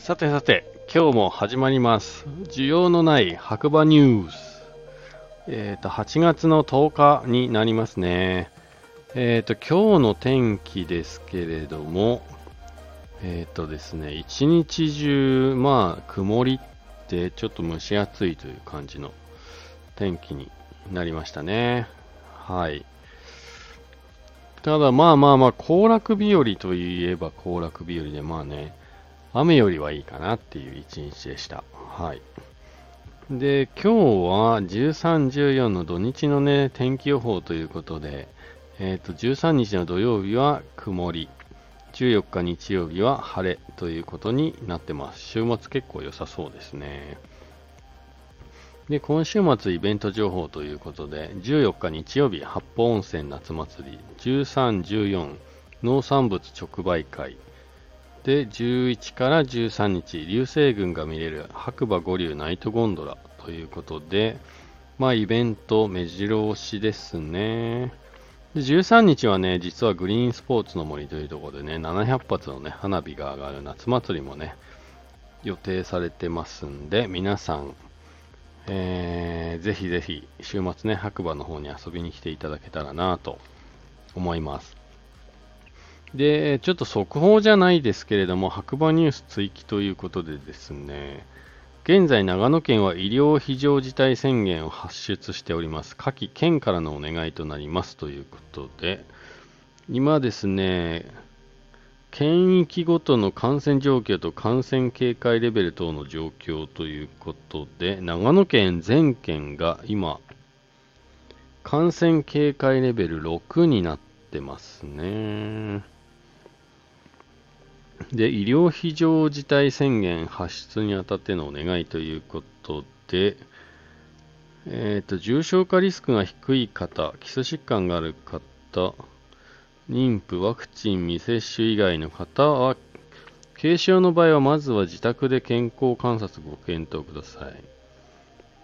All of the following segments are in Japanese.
さてさて、今日も始まります。需要のない白馬ニュース。えっ、と、8月の10日になりますね。えっ、と、今日の天気ですけれども、えっ、とですね、一日中、まあ、曇りってちょっと蒸し暑いという感じの天気になりましたね。はい。ただまあまあまあ、行楽日和といえば行楽日和で、まあね、雨よりはいいかなっていう一日でした。はい。で、今日は13、14の土日のね、天気予報ということで、えっ、と、13日の土曜日は曇り、14日日曜日は晴れということになってます。週末結構良さそうですね。で、今週末イベント情報ということで、14日日曜日、八方温泉夏祭り、13、14、農産物直売会、で、11から13日、流星群が見れる白馬五流ナイトゴンドラということで、まあ、イベント目白押しですね。で、13日はね、実はグリーンスポーツの森というところでね、700発のね、花火が上がる夏祭りもね、予定されてますんで、皆さん、えー、ぜひぜひ、週末ね、白馬の方に遊びに来ていただけたらなと思います。で、ちょっと速報じゃないですけれども、白馬ニュース追記ということでですね、現在長野県は医療非常事態宣言を発出しております。下記県からのお願いとなりますということで、今ですね、県域ごとの感染状況と感染警戒レベル等の状況ということで、長野県全県が今、感染警戒レベル6になってますね。で、医療非常事態宣言発出にあたってのお願いということで、えっ、と、重症化リスクが低い方、基礎疾患がある方、妊婦、ワクチン未接種以外の方は、軽症の場合はまずは自宅で健康観察ご検討ください。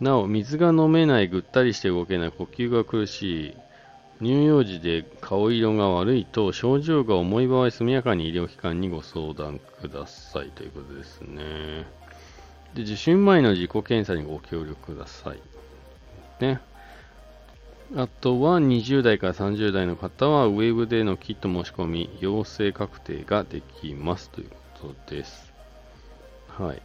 なお、水が飲めない、ぐったりして動けない、呼吸が苦しい、乳幼児で顔色が悪いと症状が重い場合、速やかに医療機関にご相談くださいということですね。で受診前の自己検査にご協力ください。ね。あとは20代から30代の方はウェブでのキット申し込み、陽性確定ができますということです。はい。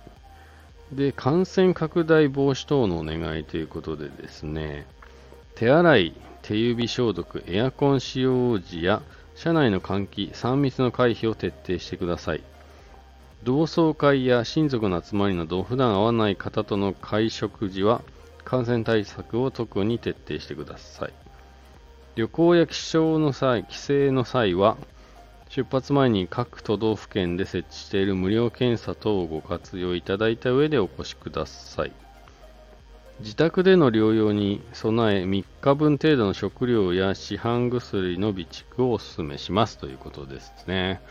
で、感染拡大防止等のお願いということでですね、手洗い、手指消毒、エアコン使用時や車内の換気、3密の回避を徹底してください。同窓会や親族の集まりなど普段会わない方との会食時は感染対策を特に徹底してください。旅行や気象の際、帰省の際は出発前に各都道府県で設置している無料検査等をご活用いただいた上でお越しください。自宅での療養に備え3日分程度の食料や市販薬の備蓄をお勧めしますということですね。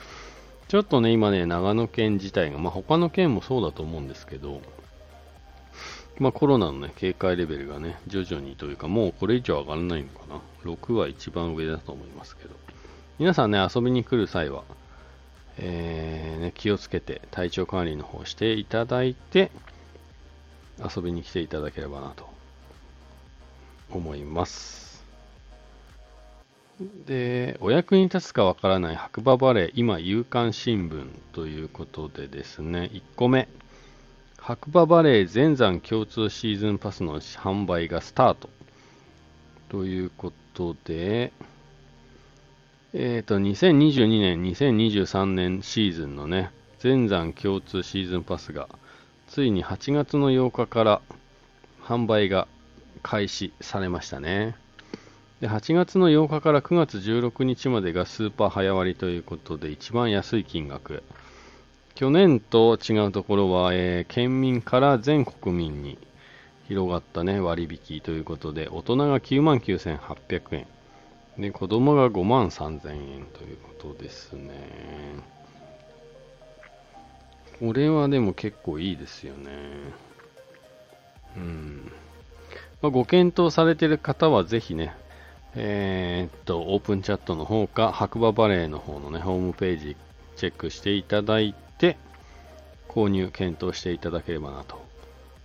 ちょっとね、今ね、長野県自体が、まあ、他の県もそうだと思うんですけど、まあ、コロナのね、警戒レベルがね、徐々にというか、もうこれ以上上がらないのかな。6は一番上だと思いますけど。皆さんね、遊びに来る際は、えーね、気をつけて体調管理の方していただいて、遊びに来ていただければなと思います。で、お役に立つかわからない白馬バレー、今、夕刊新聞ということでですね、1個目、白馬バレー全山共通シーズンパスの販売がスタート。ということで、えっ、と、2022年、2023年シーズンのね、全山共通シーズンパスが、ついに8月の8日から販売が開始されましたね。で8月の8日から9月16日までがスーパー早割ということで一番安い金額。去年と違うところは、えー県民から全国民に広がったね、割引ということで、大人が9万9800円。で、子供が5万3000円ということですね。これはでも結構いいですよね。うん。まあ、ご検討されている方はぜひね、えーっと、オープンチャットの方か、白馬バレーの方のね、ホームページチェックしていただいて、購入検討していただければなと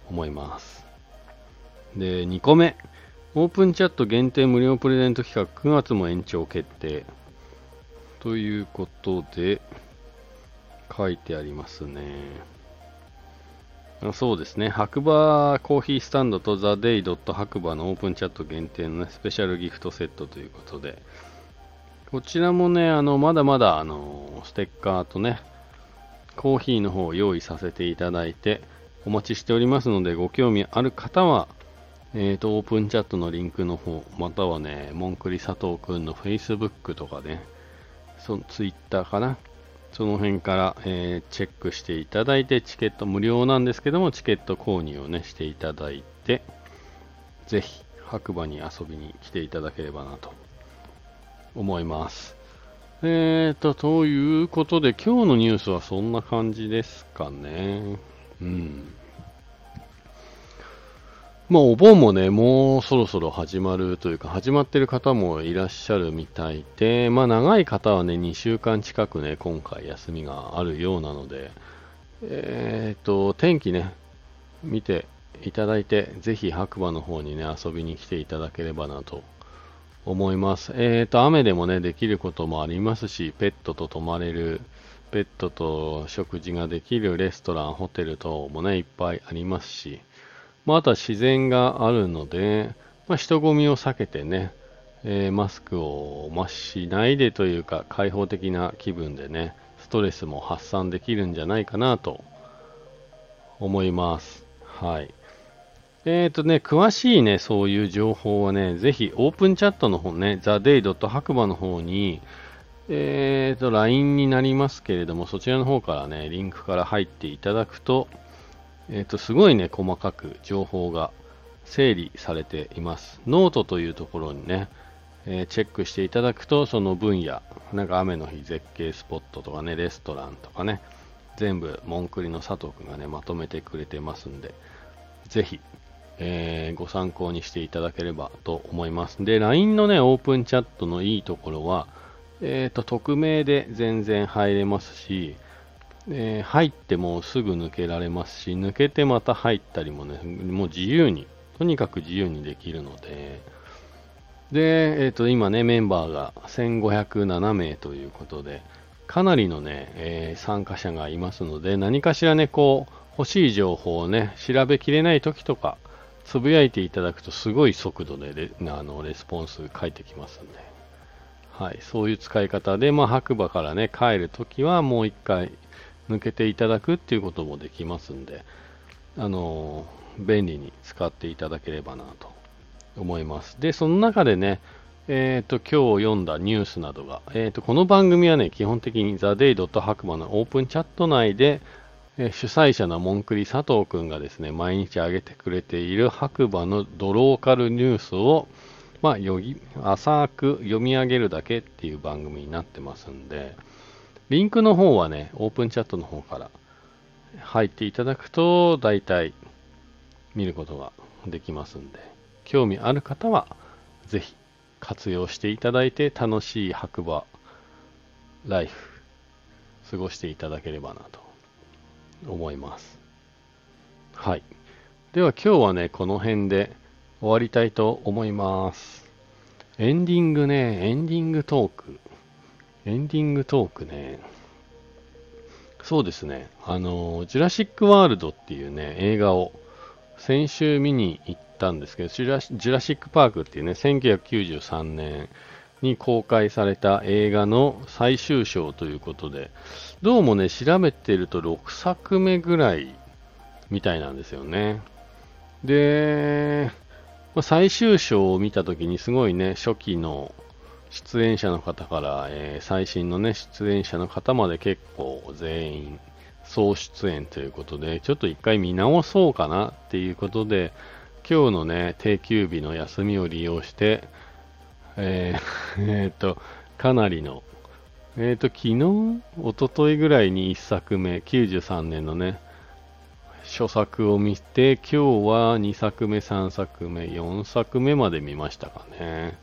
思います。で、2個目。オープンチャット限定無料プレゼント企画9月も延長決定。ということで、書いてありますね。そうですね。白馬コーヒースタンドとザ・デイ・ドット白馬のオープンチャット限定の、ね、スペシャルギフトセットということで、こちらもね、あの、まだまだ、あの、ステッカーとね、コーヒーの方を用意させていただいて、お待ちしておりますので、ご興味ある方は、えっ、ー、と、オープンチャットのリンクの方、またはね、モンクリ佐藤くんの Facebook とかね、その Twitter かな。その辺から、えー、チェックしていただいて、チケット無料なんですけども、チケット購入をね、していただいて、ぜひ、白馬に遊びに来ていただければなと思います。えーと、ということで、今日のニュースはそんな感じですかね。うん。まあ、お盆もね、もうそろそろ始まるというか、始まってる方もいらっしゃるみたいで、まあ、長い方はね、2週間近くね、今回休みがあるようなので、えーと、天気ね、見ていただいて、ぜひ白馬の方にね、遊びに来ていただければなと思います。えーと、雨でもね、できることもありますし、ペットと泊まれる、ペットと食事ができるレストラン、ホテル等もね、いっぱいありますし、まあ、とは自然があるので、まあ、人混みを避けてね、えー、マスクを、ましないでというか、開放的な気分でね、ストレスも発散できるんじゃないかなと思います。はい。えっ、ー、とね、詳しいね、そういう情報はね、ぜひオープンチャットの方ね、theday. 白馬の方に、えっ、ー、と、LINE になりますけれども、そちらの方からね、リンクから入っていただくと、えっ、ー、と、すごいね、細かく情報が整理されています。ノートというところにね、えー、チェックしていただくと、その分野、なんか雨の日絶景スポットとかね、レストランとかね、全部、モンクリの佐藤くんがね、まとめてくれてますんで、ぜひ、えー、ご参考にしていただければと思います。で、LINE のね、オープンチャットのいいところは、えっ、ー、と、匿名で全然入れますし、えー、入ってもすぐ抜けられますし、抜けてまた入ったりもね、もう自由に、とにかく自由にできるので、で、えっ、ー、と、今ね、メンバーが1507名ということで、かなりのね、えー、参加者がいますので、何かしらね、こう、欲しい情報をね、調べきれない時とか、つぶやいていただくとすごい速度でレあのレスポンス返ってきますんで、はい、そういう使い方で、まあ、白馬からね、帰るときはもう一回、抜けていただくっていうこともできますんで、あの便利に使っていただければなと思います。で、その中でね、えっ、ー、と、今日読んだニュースなどが、えっ、ー、と、この番組はね、基本的に TheDay. 白馬のオープンチャット内で、えー、主催者のモンクリ佐藤くんがですね、毎日上げてくれている白馬のドローカルニュースを、まあ、よぎ浅く読み上げるだけっていう番組になってますんで、リンクの方はね、オープンチャットの方から入っていただくと、大体見ることができますんで、興味ある方は、ぜひ活用していただいて、楽しい白馬ライフ、過ごしていただければなと思います。はい。では今日はね、この辺で終わりたいと思います。エンディングね、エンディングトーク。エンディングトークね。そうですね。あの、ジュラシック・ワールドっていうね、映画を先週見に行ったんですけど、ジュラジュラシック・パークっていうね、1993年に公開された映画の最終章ということで、どうもね、調べてると6作目ぐらいみたいなんですよね。で、ま、最終章を見たときにすごいね、初期の出演者の方から、えー、最新のね、出演者の方まで結構全員総出演ということで、ちょっと一回見直そうかなっていうことで、今日のね、定休日の休みを利用して、えー、えー、と、かなりの、えっ、と、昨日、おとといぐらいに1作目、93年のね、初作を見て、今日は2作目、3作目、4作目まで見ましたかね。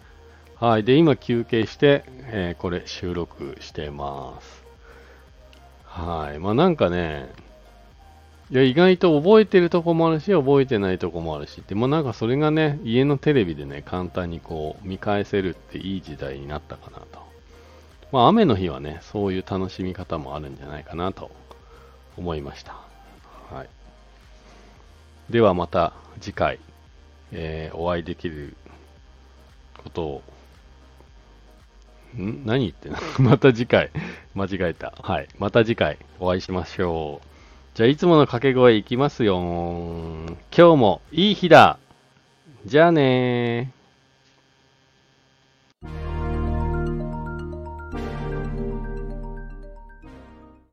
はい。で、今休憩して、えー、これ収録してます。はい。まあなんかね、いや、意外と覚えてるとこもあるし、覚えてないとこもあるし、でもなんかそれがね、家のテレビでね、簡単にこう、見返せるっていい時代になったかなと。まあ、雨の日はね、そういう楽しみ方もあるんじゃないかなと思いました。はい。ではまた次回、えー、お会いできることを、ん？何言ってんの？また次回、間違えた。はい。また次回お会いしましょう。じゃあ、いつもの掛け声いきますよ。今日もいい日だ。じゃあねー。